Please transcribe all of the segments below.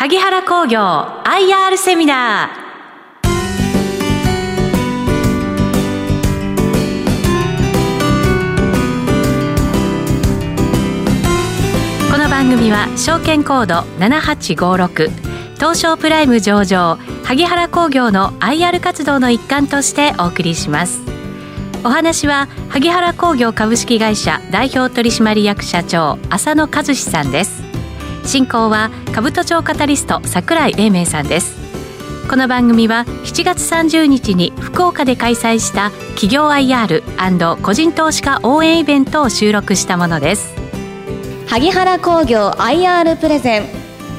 萩原工業 IR セミナー。この番組は証券コード7856東証プライム上場萩原工業の IR 活動の一環としてお送りします。お話は萩原工業株式会社代表取締役社長浅野和志さんです。進行は兜町カタリスト櫻井英明さんです。この番組は7月30日に福岡で開催した企業 IR& 個人投資家応援イベントを収録したものです。萩原工業 IR プレゼン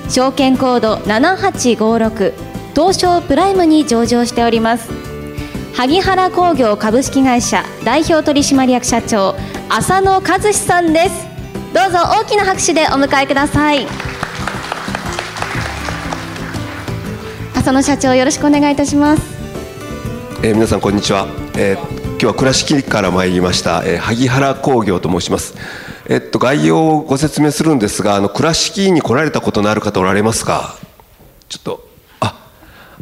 証券コード7856東証プライムに上場しております。萩原工業株式会社代表取締役社長浅野和志さんです。どうぞ大きな拍手でお迎えください。浅野社長よろしくお願いいたします。えー、皆さんこんにちは、えー、今日は倉敷から参りました、えー、萩原工業と申します。えっと概要をご説明するんですがあの倉敷に来られたことのある方おられますか？ちょっとあ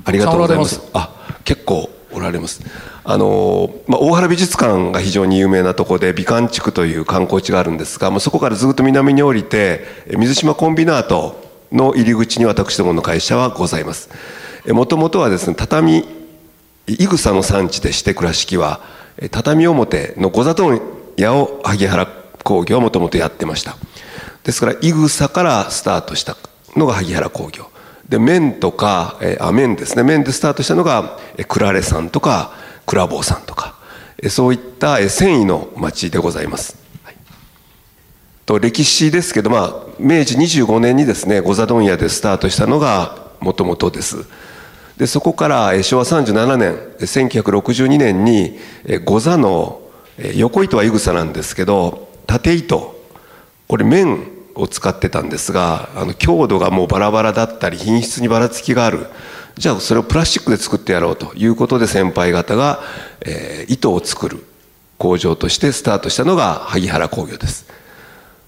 ありがとうございます。あ結構おられますあの、まあ、大原美術館が非常に有名なところで美観地区という観光地があるんですが、まあ、そこからずっと南に降りて水島コンビナートの入り口に私どもの会社はございます。もともとはですね畳いぐさの産地でして倉敷は。畳表の御座問屋を萩原工業はもともとやってました。ですからいぐさからスタートしたのが萩原工業。で麺とか、あ麺ですね。麺でスタートしたのがクラレさんとかクラボーさんとか。そういった繊維の町でございます、はい、と歴史ですけど、まあ、明治25年にですね御座問屋でスタートしたのがもともとです。でそこから昭和37年1962年に御座の横糸はいぐさなんですけど縦糸。これ綿を使ってたんですがあの強度がもうバラバラだったり品質にばらつきがあるじゃあそれをプラスチックで作ってやろうということで先輩方が、えー、糸を作る工場としてスタートしたのが萩原工業です。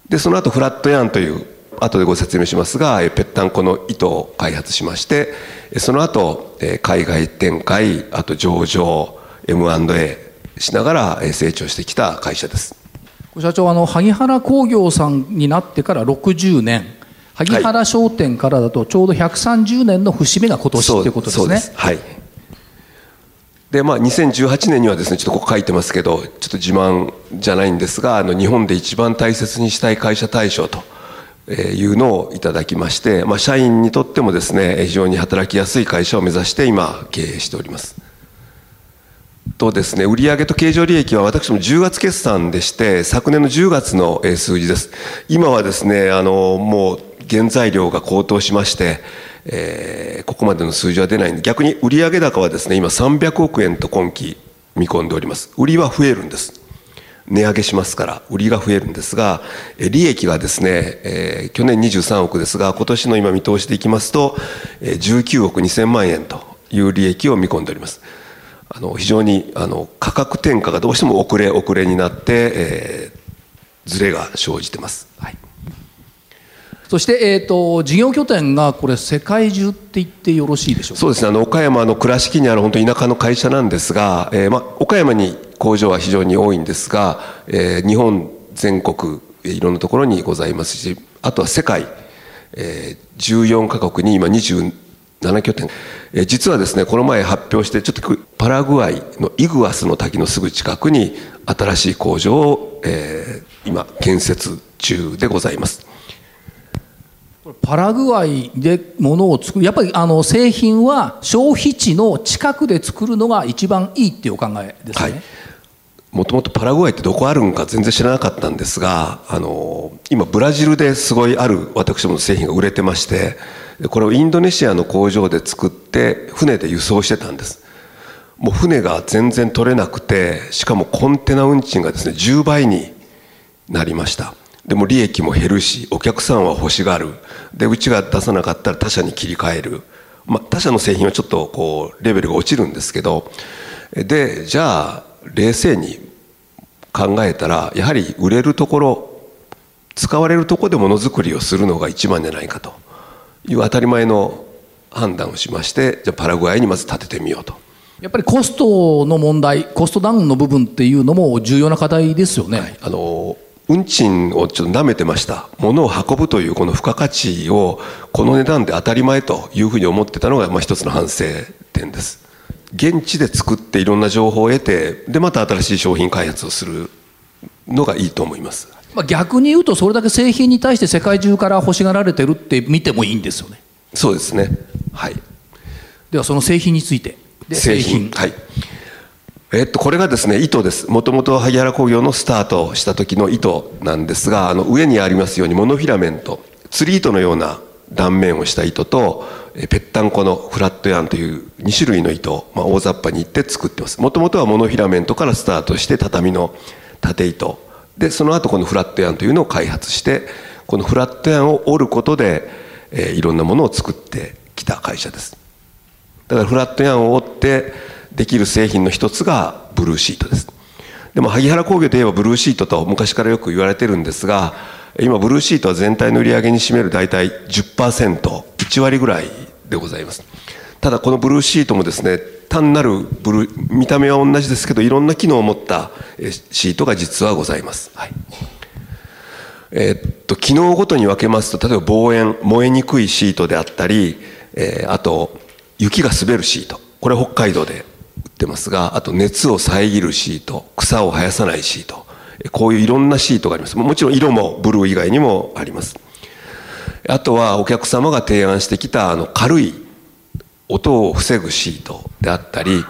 でその後フラットヤンという後でご説明しますがぺったんこの糸を開発しましてその後海外展開あと上場 M&A しながら成長してきた会社です。社長あの萩原工業さんになってから60年。萩原商店からだとちょうど130年の節目が今年ということですね。はいでまあ、2018年にはですねちょっとここ書いてますけどちょっと自慢じゃないんですがあの日本で一番大切にしたい会社大賞というのをいただきまして、まあ、社員にとってもですね非常に働きやすい会社を目指して今経営しております。とですね、売上と経常利益は私も10月決算でして、昨年の10月の数字です。今はですね、あの、もう原材料が高騰しまして、えー、ここまでの数字は出ないんで、逆に売上高はですね、今300億円と今期見込んでおります。売りは増えるんです。値上げしますから、売りが増えるんですが、利益がですね、えー、去年23億ですが、今年の今見通しでいきますと、19億2000万円という利益を見込んでおります。あの非常にあの価格転嫁がどうしても遅れ遅れになって、えー、ずれが生じてます。はいそして、えーと、事業拠点がこれ世界中って言ってよろしいでしょうか？そうですね。あの岡山の倉敷にある本当田舎の会社なんですが、えーま、岡山に工場は非常に多いんですが、えー、日本全国いろんなところにございますしあとは世界、えー、14カ国に今27拠点。え実はですねこの前発表してちょっとパラグアイのイグアスの滝のすぐ近くに新しい工場を、えー、今建設中でございます。パラグアイで物を作るやっぱりあの製品は消費地の近くで作るのが一番いいっていうお考えですね、もともとパラグアイってどこあるんか全然知らなかったんですがあの今ブラジルですごいある私どもの製品が売れてましてこれをインドネシアの工場で作って船で輸送してたんです。もう船が全然取れなくてしかもコンテナ運賃がですね10倍になりました。でも利益も減るしお客さんは欲しがる。でうちが出さなかったら他社に切り替える、まあ、他社の製品はちょっとこうレベルが落ちるんですけどでじゃあ冷静に考えたらやはり売れるところ使われるところでものづくりをするのが一番じゃないかと。いう当たり前の判断をしましてじゃあパラグアイにまず建ててみようと。やっぱりコストの問題コストダウンの部分っていうのも重要な課題ですよね、はい、あの運賃をちょっと舐めてました。物を運ぶというこの付加価値をこの値段で当たり前というふうに思ってたのがまあ一つの反省点です。現地で作っていろんな情報を得てでまた新しい商品開発をするのがいいと思います、まあ、逆に言うとそれだけ製品に対して世界中から欲しがられてるって見てもいいんですよね。そうですね。はい。ではその製品について。製品。はいえっと、これがですね糸です。もともと萩原工業のスタートした時の糸なんですがあの上にありますようにモノフィラメント。釣り糸のような断面をした糸とぺったんこのフラットヤンという2種類の糸を、まあ、大雑把に言って作ってます。もともとはモノフィラメントからスタートして畳の縦糸。でその後このフラットヤンというのを開発してこのフラットヤンを折ることで、えー、いろんなものを作ってきた会社です。だからフラットヤンを折ってできる製品の一つがブルーシートです。でも萩原工業といえばブルーシートと昔からよく言われてるんですが今ブルーシートは全体の売り上げに占める大体 10%1 割ぐらいでございます。ただこのブルーシートもですね単なるブル見た目は同じですけどいろんな機能を持ったシートが実はございます、はい、えー、っと機能ごとに分けますと例えば防煙燃えにくいシートであったり、えー、あと雪が滑るシート。これ北海道でってますがあと熱を遮るシート草を生やさないシートこういういろんなシートがあります。もちろん色もブルー以外にもあります。あとはお客様が提案してきたあの軽い音を防ぐシートであったり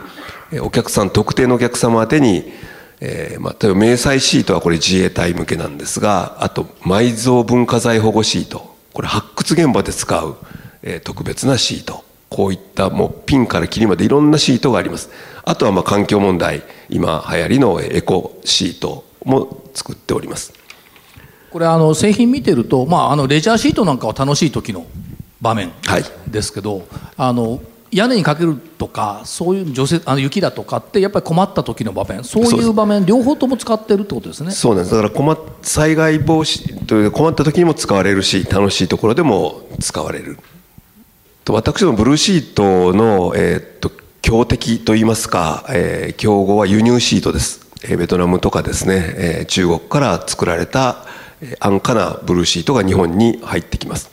お客さん特定のお客様宛てに、えーまあ、例えば明細シートはこれ自衛隊向けなんですがあと埋蔵文化財保護シートこれ発掘現場で使う、えー、特別なシート。こういったもうピンからキリまでいろんなシートがあります。あとはまあ環境問題。今流行りのエコシートも作っております。これあの製品見てると、まあ、あのレジャーシートなんかは楽しい時の場面ですけど、はい、あの屋根にかけるとかそういう除雪あの雪だとかってやっぱり困った時の場面。そういう場面両方とも使ってるってことですね。そうなんです。だから困災害防止という困った時にも使われるし楽しいところでも使われる。と私どもブルーシートの、えー、っと強敵といいますか、えー、競合は輸入シートです、えー、ベトナムとかですね、えー、中国から作られた安価なブルーシートが日本に入ってきます。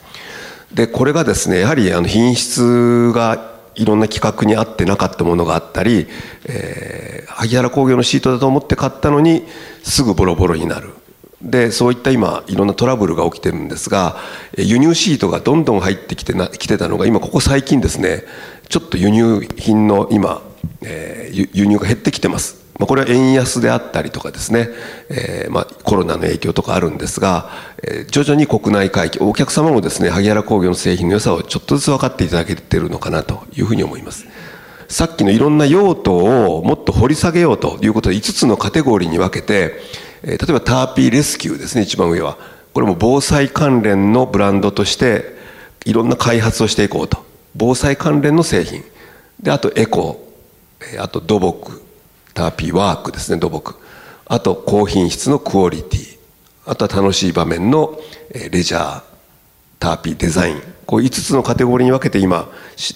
でこれがですねやはりあの品質がいろんな規格に合ってなかったものがあったり、えー、萩原工業のシートだと思って買ったのにすぐボロボロになる。でそういった今いろんなトラブルが起きてるんですが輸入シートがどんどん入ってきてなきてたのが今ここ最近ですねちょっと輸入品の今、えー、輸入が減ってきてます。まあ、これは円安であったりとかですね、えーまあ、コロナの影響とかあるんですが、えー、徐々に国内回帰お客様もですね萩原工業の製品の良さをちょっとずつ分かっていただけてるのかなというふうに思います。さっきのいろんな用途をもっと掘り下げようということで5つのカテゴリーに分けてえー、例えばターピーレスキューですね一番上は。これも防災関連のブランドとしていろんな開発をしていこうと。防災関連の製品。であとエコー。あと土木。ターピーワークですね土木。あと高品質のクオリティ。あとは楽しい場面のレジャー。ターピーデザイン。こう5つのカテゴリーに分けて今、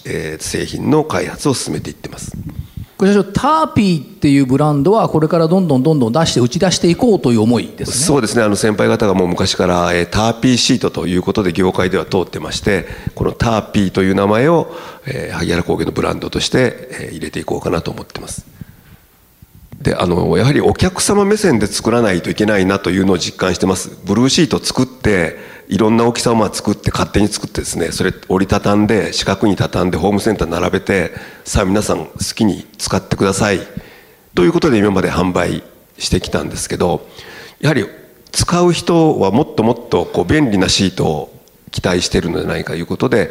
えー、製品の開発を進めていってます。これターピーっていうブランドはこれからどんどんどんどん出して打ち出していこうという思いですねそうですね。あの先輩方がもう昔から、えー、ターピーシートということで業界では通ってましてこのターピーという名前を、えー、萩原工業のブランドとして、えー、入れていこうかなと思ってます。であのやはりお客様目線で作らないといけないなというのを実感してます。ブルーシート作っていろんな大きさをまあ作って勝手に作ってですねそれ折りたたんで四角に畳んでホームセンター並べてさあ皆さん好きに使ってください。ということで今まで販売してきたんですけどやはり使う人はもっともっとこう便利なシートを期待してるのではないかということで、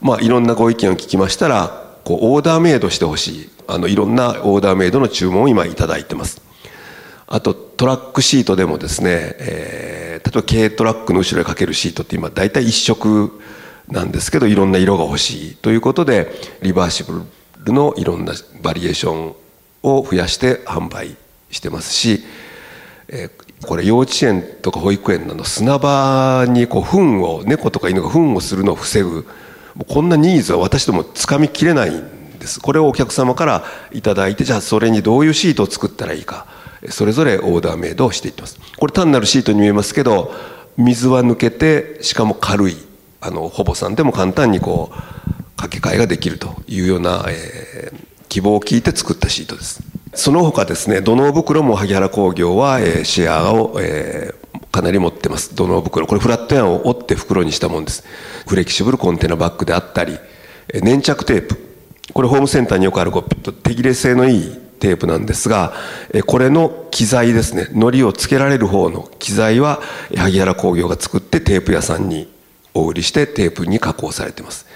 まあ、いろんなご意見を聞きましたらこうオーダーメイドしてほしいあのいろんなオーダーメイドの注文を今頂いてます。あとトラックシートでもですね、えー、例えば軽トラックの後ろにかけるシートって今大体一色なんですけどいろんな色が欲しいということでリバーシブルのいろんなバリエーションを増やして販売してますし、えー、これ幼稚園とか保育園の砂場にこう糞を猫とか犬が糞をするのを防ぐこんなニーズは私どもつかみきれないんです。これをお客様から頂いてじゃあそれにどういうシートを作ったらいいか。それぞれオーダーメイドをしていってます。これ単なるシートに見えますけど水は抜けてしかも軽いあのほぼさんでも簡単にこう掛け替えができるというような、えー、希望を聞いて作ったシートです。その他ですね土の袋も萩原工業は、えー、シェアを、えー、かなり持ってます。土の袋。これフラットヤンを折って袋にしたもんです。フレキシブルコンテナバッグであったり粘着テープ。これホームセンターによくあるこう手切れ性のいいテープなんですがえこれの機材ですね糊をつけられる方の機材は萩原工業が作ってテープ屋さんにお売りしてテープに加工されてます。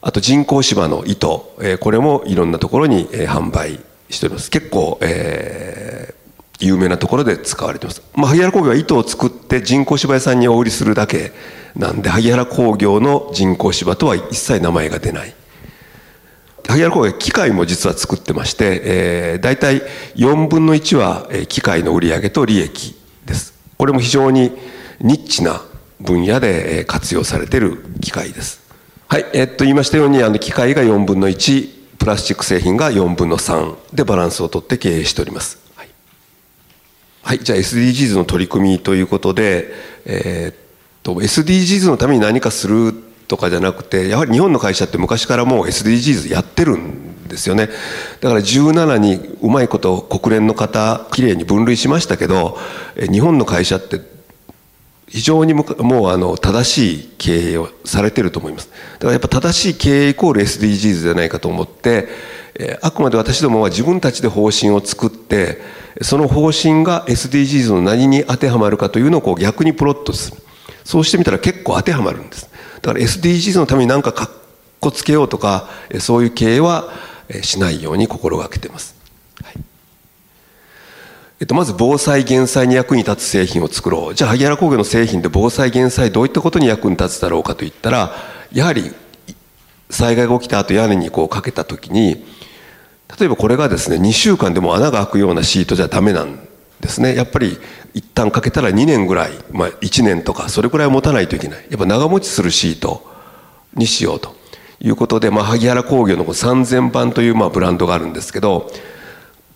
あと人工芝の糸、え、これもいろんなところに、え、販売しております。結構、えー、有名なところで使われてます、まあ、萩原工業は糸を作って人工芝屋さんにお売りするだけなんで萩原工業の人工芝とは一切名前が出ない。萩原工業機械も実は作ってまして、えー、大体4分の1は機械の売り上げと利益です。これも非常にニッチな分野で活用されている機械です。はい、えっと言いましたようにあの機械が4分の1プラスチック製品が4分の3でバランスをとって経営しております。はい、はい、じゃあ SDGs の取り組みということで、えー、っと SDGs のために何かするとかじゃなくてやはり日本の会社って昔からもう SDGs やってるんですよね。だから17にうまいこと国連の方きれいに分類しましたけど日本の会社って非常にもうあの正しい経営をされてると思います。だからやっぱ正しい経営イコール SDGs じゃないかと思って、あくまで私どもは自分たちで方針を作ってその方針が SDGs の何に当てはまるかというのをこう逆にプロットする。そうしてみたら結構当てはまるんです。だから SDGs のために何かかっこつけようとかそういう経営はしないように心がけてます。えっと、まず防災減災に役に立つ製品を作ろう。じゃあ萩原工業の製品で防災減災どういったことに役に立つだろうかといったらやはり災害が起きた後屋根にこうかけた時に例えばこれがですね2週間でも穴が開くようなシートじゃダメなんですね。やっぱり一旦かけたら2年ぐらい、まあ、1年とかそれくらい持たないといけない。やっぱ長持ちするシートにしようと。いうことで、まあ、萩原工業の3000番というまあブランドがあるんですけど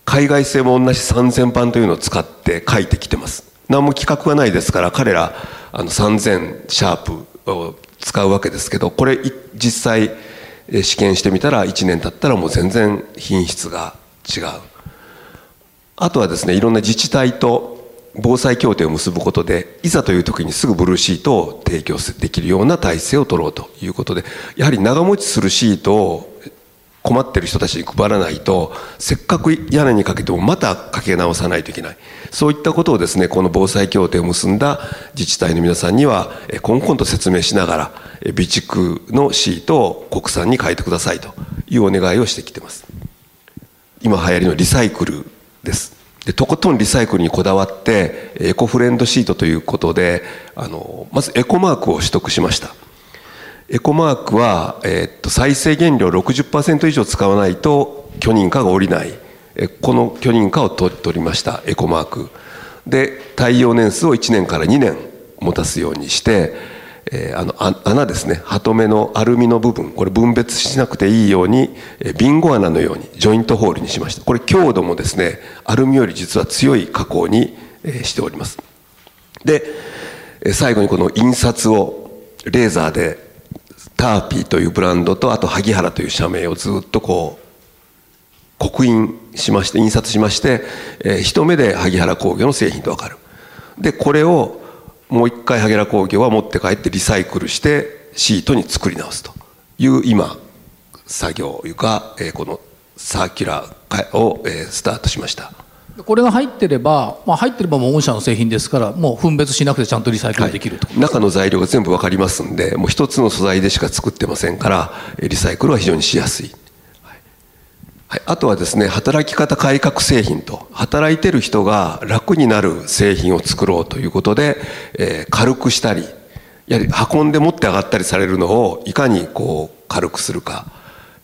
海外製も同じ3000版というのを使って書いてきてます。何も企画がないですから彼らあの3000シャープを使うわけですけどこれ実際試験してみたら1年経ったらもう全然品質が違う。あとはですねいろんな自治体と防災協定を結ぶことでいざという時にすぐブルーシートを提供できるような体制を取ろうということでやはり長持ちするシートを困ってる人たちに配らないとせっかく屋根にかけてもまたかけ直さないといけない。そういったことをですねこの防災協定を結んだ自治体の皆さんにはこんこんと説明しながら備蓄のシートを国産に変えてくださいというお願いをしてきてます。今流行りのリサイクルです。でとことんリサイクルにこだわってエコフレンドシートということであのまずエコマークを取得しました。エコマークは、え、っと再生原料60%以上使わないと許認可が下りない。この許認可を取りましたエコマーク。で耐用年数を1年から2年持たすようにして、えー、あの穴ですね。ハトメのアルミの部分。これ分別しなくていいようにえビンゴ穴のようにジョイントホールにしました。これ強度もですねアルミより実は強い加工にえしております。で最後にこの印刷をレーザーでターピーというブランドとあと萩原という社名をずっとこう刻印しまして印刷しまして、えー、一目で萩原工業の製品と分かる。でこれをもう一回萩原工業は持って帰ってリサイクルしてシートに作り直すという今作業いうか、えー、このサーキュラーを、えー、スタートしました。これが入ってれば、まあ、入ってればもう御社の製品ですからもう分別しなくてちゃんとリサイクルできると、はい、中の材料が全部分かりますんでもう一つの素材でしか作ってませんからリサイクルは非常にしやすい、あとはですね働き方改革製品と働いてる人が楽になる製品を作ろうということで、えー、軽くしたりやはり運んで持って上がったりされるのをいかにこう軽くするか、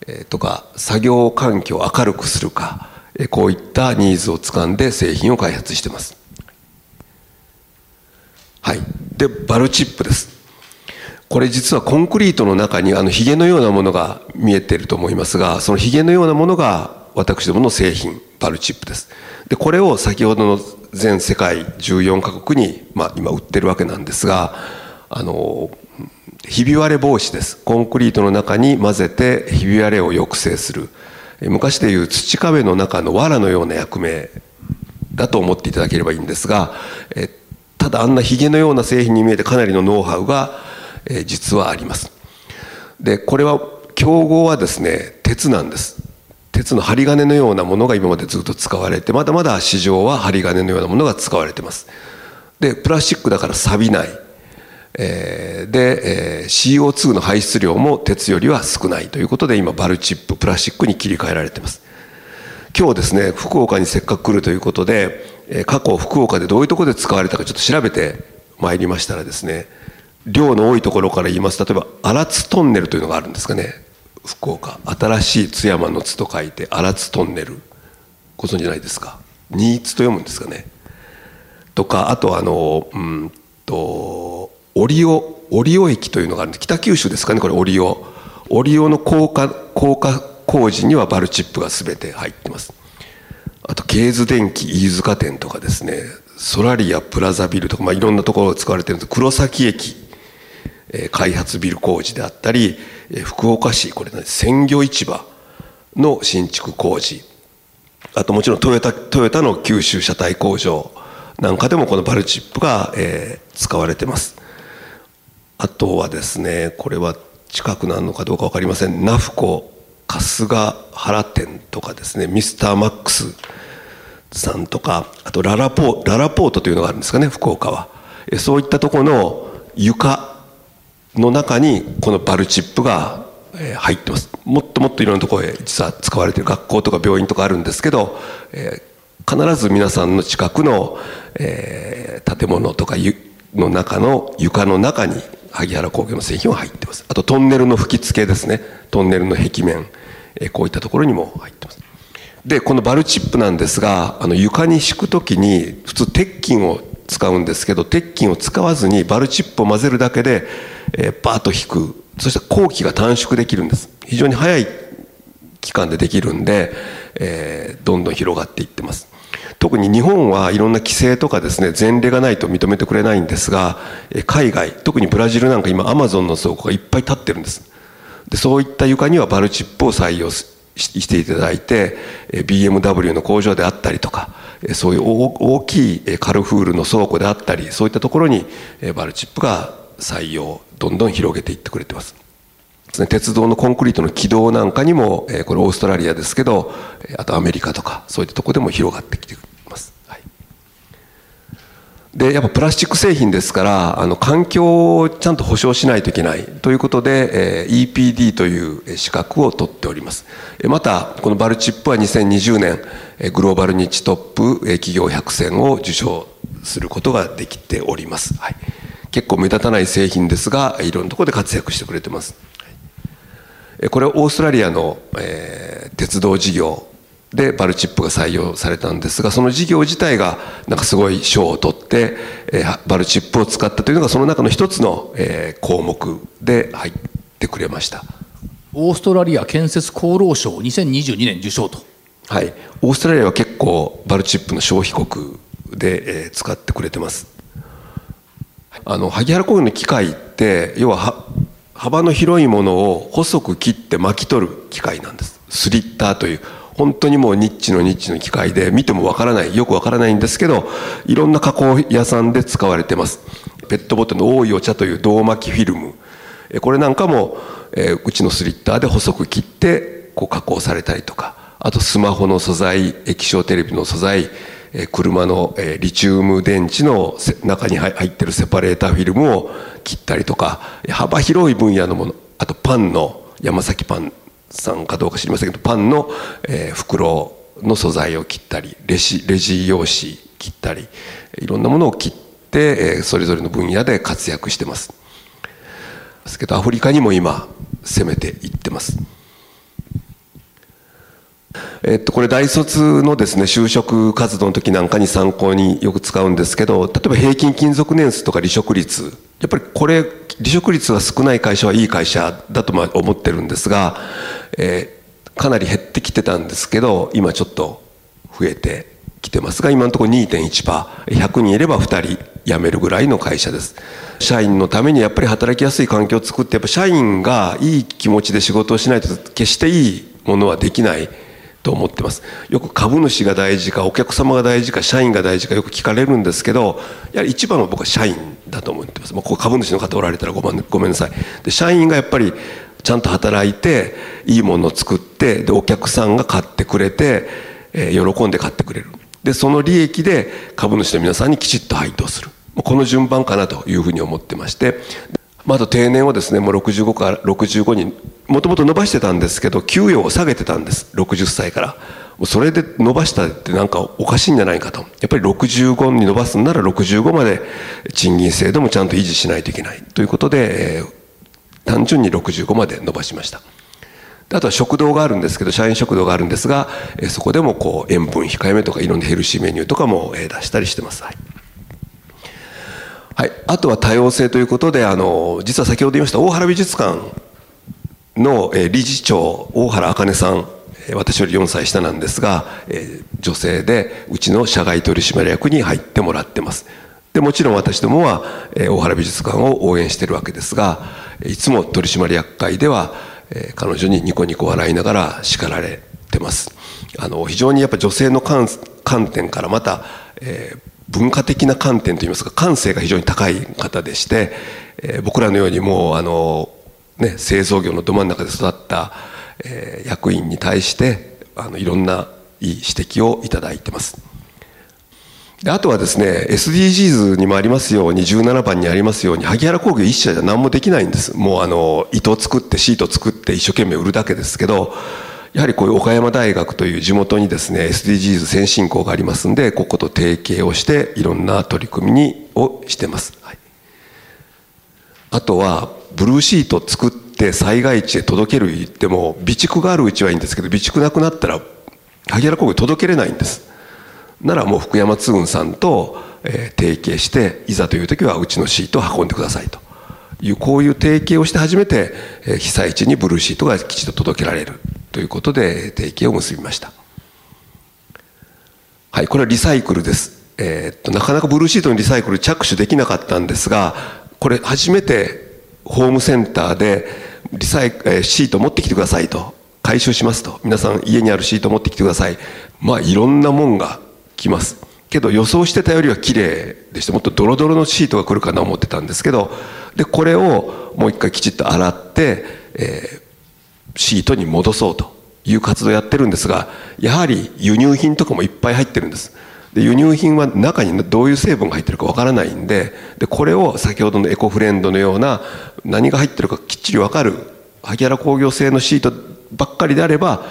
えー、とか作業環境を明るくするかこういったニーズをつかんで製品を開発してます。はい。でバルチップです。これ実はコンクリートの中にあのヒゲのようなものが見えてると思いますがそのヒゲのようなものが私どもの製品バルチップです。でこれを先ほどの全世界14カ国に、まあ、今売ってるわけなんですがあのひび割れ防止です。コンクリートの中に混ぜてひび割れを抑制する。昔でいう土壁の中の藁のような役目だと思っていただければいいんですがえただあんなヒゲのような製品に見えてかなりのノウハウがえ実はあります。でこれは競合はですね鉄なんです。鉄の針金のようなものが今までずっと使われてまだまだ市場は針金のようなものが使われてます。でプラスチックだから錆びない、えー、で、えー、CO2 の排出量も鉄よりは少ないということで今バルチッププラスチックに切り替えられてます。今日ですね福岡にせっかく来るということで、え過去福岡でどういうとこで使われたかちょっと調べてまいりましたらですね量の多いところから言います。例えば荒津トンネルというのがあるんですかね。福岡。新しい津山の津と書いて荒津トンネル。ご存じないですか？新津と読むんですかね。とかあとあのうんと折尾折尾駅というのがあるんで北九州ですかねこれ折尾折尾の高架高架工事にはバルチップが全て入ってます。あとケーズ電機飯塚店とかですね。ソラリアプラザビルとか、まあ、いろんなところが使われてるんです。黒崎駅。開発ビル工事であったり福岡市これ、ね、鮮魚市場の新築工事。あともちろんトヨタトヨタの九州車体工場なんかでもこのバルチップが、えー、使われてます。あとはですねこれは近くなるのかどうか分かりません。ナフコ春日原店とかですねミスターマックスさんとかあとララポララポートというのがあるんですかね福岡は。そういったところの床の中にこのバルチップが入ってます。もっともっといろんなところへ実は使われている学校とか病院とかあるんですけど、えー、必ず皆さんの近くの、えー、建物とかの中の床の中に萩原工業の製品は入ってます。あとトンネルの吹き付けですね。トンネルの壁面、えー、こういったところにも入ってます。でこのバルチップなんですがあの床に敷く時に普通鉄筋を使うんですけど鉄筋を使わずにバルチップを混ぜるだけでえー、バーッと引く。そして工期が短縮できるんです。非常に早い期間でできるんで、えー、どんどん広がっていってます。特に日本はいろんな規制とかですね前例がないと認めてくれないんですが海外特にブラジルなんか今アマゾンの倉庫がいっぱい立ってるんです。でそういった床にはバルチップを採用していただいて BMW の工場であったりとかそういう大きいカルフールの倉庫であったりそういったところにバルチップが採用どんどん広げていってくれてます。鉄道のコンクリートの軌道なんかにも、えこれオーストラリアですけどあとアメリカとかそういったとこでも広がってきてます。はい、でやっぱプラスチック製品ですからあの環境をちゃんと保証しないといけないということで、え EPD という資格を取っておりますまたこのバルチップは2020年グローバルニッチトップ企業100選を受賞することができております。はい結構目立たない製品ですがいろんなところで活躍してくれてます。これはオーストラリアの、えー、鉄道事業でバルチップが採用されたんですがその事業自体がなんかすごい賞を取って、えー、バルチップを使ったというのがその中の一つの、えー、項目で入ってくれました。オーストラリア建設功労賞2022年受賞と。はい。オーストラリアは結構バルチップの消費国で、えー、使ってくれてますあの萩原工業の機械って要は幅の広いものを細く切って巻き取る機械なんです。スリッターという本当にもうニッチのニッチの機械で見てもわからないよくわからないんですけどいろんな加工屋さんで使われてます。ペットボトルの多いお茶という銅巻きフィルム。これなんかも、えうちのスリッターで細く切ってこう加工されたりとか。あとスマホの素材液晶テレビの素材車のリチウム電池の中に入ってるセパレーターフィルムを切ったりとか幅広い分野のものあとパンの山崎パンさんかどうか知りませんけどパンの袋の素材を切ったりレジレジ用紙切ったりいろんなものを切ってそれぞれの分野で活躍してます。ですけどアフリカにも今攻めていってます。えっと、これ大卒のですね就職活動の時なんかに参考によく使うんですけど例えば平均勤続年数とか離職率。やっぱりこれ離職率が少ない会社はいい会社だとま思ってるんですが、えー、かなり減ってきてたんですけど今ちょっと増えてきてますが今のところ 2.1%100 人いれば2人辞めるぐらいの会社です。社員のためにやっぱり働きやすい環境を作ってやっぱ社員がいい気持ちで仕事をしないと決していいものはできない。と思ってます。よく株主が大事かお客様が大事か社員が大事かよく聞かれるんですけどやはり一番は僕は社員だと思ってます、まあ、ここ株主の方おられたらごめんごめんなさい。で社員がやっぱりちゃんと働いていいものを作ってでお客さんが買ってくれて、えー、喜んで買ってくれる。でその利益で株主の皆さんにきちっと配当する。この順番かなというふうに思ってまして。まあ、と定年をですねもう65から65にもともと伸ばしてたんですけど給与を下げてたんです。60歳から。それで伸ばしたってなんかおかしいんじゃないかと。やっぱり65に伸ばすんなら65まで賃金制度もちゃんと維持しないといけない。ということで、単純に65まで伸ばしました。あとは食堂があるんですけど社員食堂があるんですが、そこでもこう塩分控えめとかいろんなヘルシーメニューとかも、出したりしてます、はい。はい、あとは多様性ということであの実は先ほど言いました大原美術館のえ理事長大原茜さん私より4歳下なんですがえ女性でうちの社外取締役に入ってもらってます。でもちろん私どもはえ大原美術館を応援してるわけですがいつも取締役会ではえ彼女にニコニコ笑いながら叱られてます。あの非常にやっぱ女性の観点からまた、えー文化的な観点といいますか感性が非常に高い方でして、えー、僕らのようにもうあの、ね、製造業のど真ん中で育った、えー、役員に対してあのいろんないい指摘をいただいてます。であとはですね SDGs にもありますように17番にありますように萩原工業一社じゃ何もできないんですもうあの糸作ってシート作って一生懸命売るだけですけどやはりこういう岡山大学という地元にですね SDGs 先進校がありますんでここと提携をしていろんな取り組みにをしてます、はい、あとはブルーシート作って災害地へ届ける言っても備蓄があるうちはいいんですけど備蓄なくなったら萩原工業届けれないんです。ならもう福山通運さんと、えー、提携していざという時はうちのシートを運んでくださいと。いうこういう提携をして初めて、被災地にブルーシートがきちんと届けられる。ということで提携を結びました。はいこれはリサイクルです。えー、っとなかなかブルーシートのリサイクル着手できなかったんですがこれ初めてホームセンターでリサイシート持ってきてくださいと回収しますと。皆さん家にあるシート持ってきてください。まあいろんなもんが来ます。けど予想してたよりは綺麗でしてもっとドロドロのシートが来るかな思ってたんですけどでこれをもう一回きちっと洗って、えシートに戻そうという活動をやってるんですがやはり輸入品とかもいっぱい入ってるんです。で輸入品は中にどういう成分が入ってるかわからないんででこれを先ほどのエコフレンドのような何が入ってるかきっちりわかる萩原工業製のシートばっかりであれば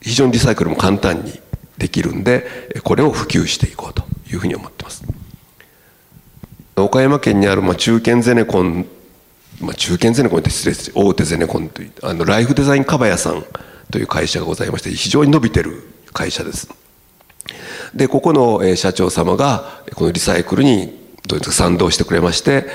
非常にリサイクルも簡単にできるんでこれを普及していこうというふうに思ってます。岡山県にあるまあ中堅ゼネコンまあ、中堅ゼネコンって失礼です。大手ゼネコンというあのライフデザインかばやさんという会社がございまして非常に伸びてる会社です。でここの社長様がこのリサイクルにどうですか賛同してくれまして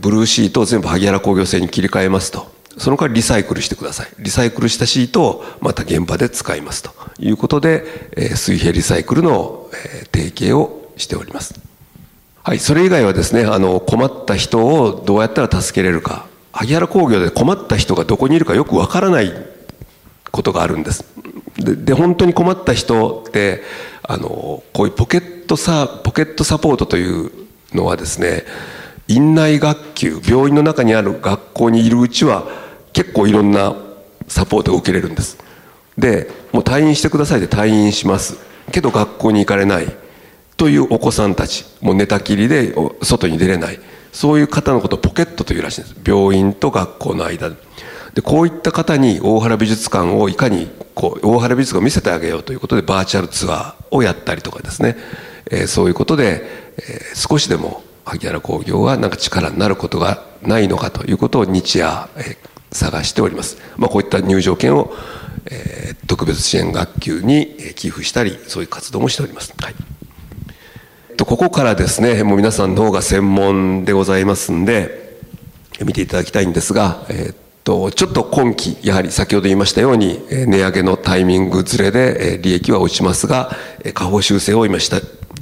ブルーシートを全部萩原工業製に切り替えますと。その代わりリサイクルしてください。リサイクルしたシートをまた現場で使いますということで水平リサイクルの提携をしております。はい、それ以外はですねあの困った人をどうやったら助けれるか。萩原工業で困った人がどこにいるかよくわからないことがあるんです。で本当に困った人ってあのこういうポケットサポケットサポートというのはですね院内学級病院の中にある学校にいるうちは結構いろんなサポートが受けれるんです。でもう退院してくださいで退院します。けど学校に行かれない。というお子さんたちもう寝たきりで外に出れない。そういう方のことをポケットというらしいんです。病院と学校の間。でこういった方に大原美術館をいかにこう大原美術館を見せてあげようということでバーチャルツアーをやったりとかですね、えー、そういうことで、えー、少しでも萩原工業がなんか力になることがないのかということを日夜、えー、探しております、まあ、こういった入場券を、えー、特別支援学級に寄付したりそういう活動もしております、はい。と、ここからですね、もう皆さんの方が専門でございますんで、見ていただきたいんですが、えー、っと、ちょっと今期、やはり先ほど言いましたように、値上げのタイミングずれで利益は落ちますが、下方修正を今した、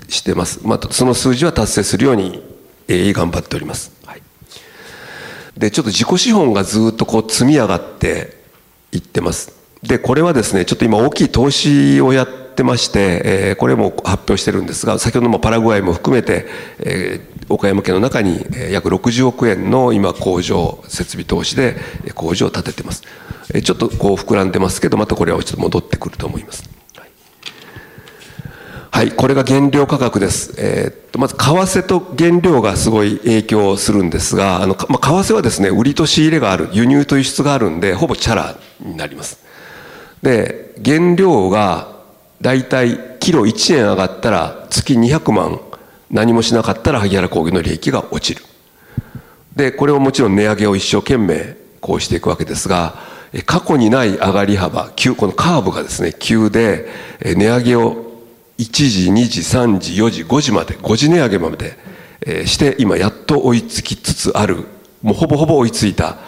してます。まあ、その数字は達成するように、え頑張っております。はい。で、ちょっと自己資本がずっとこう積み上がっていってます。で、これはですね、ちょっと今大きい投資をやってまして、えー、これも発表してるんですが、先ほどもパラグアイも含めて、えー、岡山県の中に約60億円の今工場、設備投資で工場を建ててます。えちょっとこう膨らんでますけど、またこれはちょっと戻ってくると思います。はい、これが原料価格です。えー、っと、まず、為替と原料がすごい影響するんですが、あの、まあ、為替はですね、売りと仕入れがある、輸入と輸出があるんで、ほぼチャラになります。で、原料がだいたいキロ1円上がったら月200万何もしなかったら萩原工業の利益が落ちる。で、これをもちろん値上げを一生懸命こうしていくわけですが、過去にない上がり幅、急、このカーブがですね、急で、値上げを1時、2時、3時、4時、5時まで、5時値上げまで、して、今やっと追いつきつつある、もうほぼほぼ追いついた、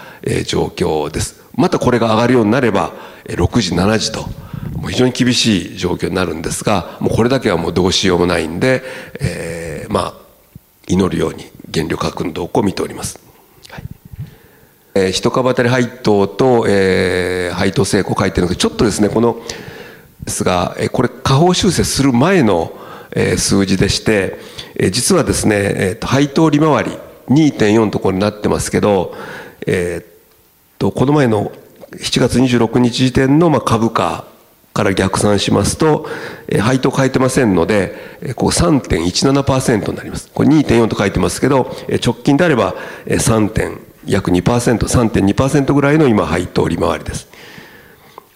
状況です。またこれが上がるようになれば、6時、7時と、非常に厳しい状況になるんですが、もうこれだけはもうどうしようもないんで、えー、まあ、祈るように原料価格の動向を見ております。はいえー、一株当たり配当と、えー、配当成功書いてるんで、ちょっとですね、この、ですが、えこれ下方修正する前の、え数字でして、え実はですね、えー、と配当利回り2.4ところになってますけど、えー、とこの前の7月26日時点のまあ株価から逆算しますと、え配当変えてませんので、えこう3.17%になります。これ2.4と書いてますけど、え直近であれば 3. 点約2%、3.2%ぐらいの今配当利回りです。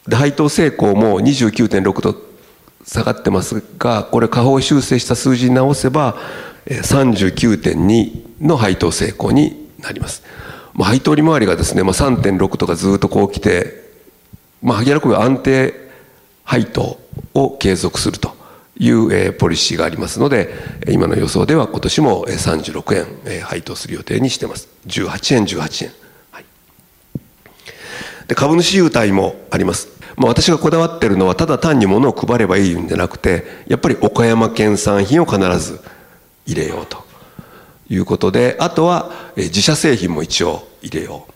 で配当成功も29.6と下がってますがこれ下方修正した数字に直せば39.2の配当成功になります。まあ、配当利回りがですね、まあ、3.6とかずっとこう来て、まあ、萩原工業安定配当を継続するという、えー、ポリシーがありますので今の予想では今年も36円、えー、配当する予定にしてます。18円18円、はい、で株主優待もあります。まあ、私がこだわってるのはただ単に物を配ればいいんじゃなくてやっぱり岡山県産品を必ず入れようということであとは自社製品も一応入れよう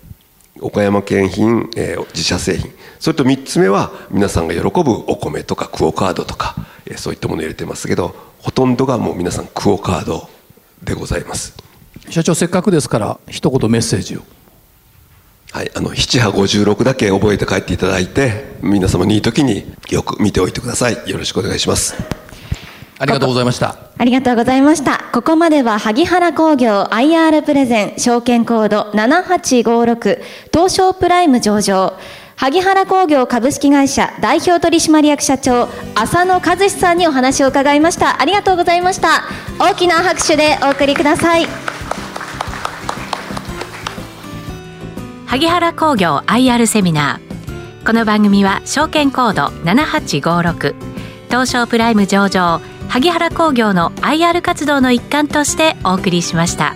岡山県品、えー、自社製品。それと3つ目は皆さんが喜ぶお米とかクオカードとか、えー、そういったものを入れてますけどほとんどがもう皆さんクオカードでございます。社長せっかくですから一言メッセージを。はい、あの七波五十六だけ覚えて帰っていただいて皆様にいい時によく見ておいてください。よろしくお願いしますありがとうございました。ありがとうございました。ここまでは萩原工業 IR プレゼン証券コード7856東証プライム上場。萩原工業株式会社代表取締役社長浅野和志さんにお話を伺いました。ありがとうございました。大きな拍手でお送りください。萩原工業 IR セミナー。この番組は証券コード7856東証プライム上場萩原工業の IR 活動の一環としてお送りしました。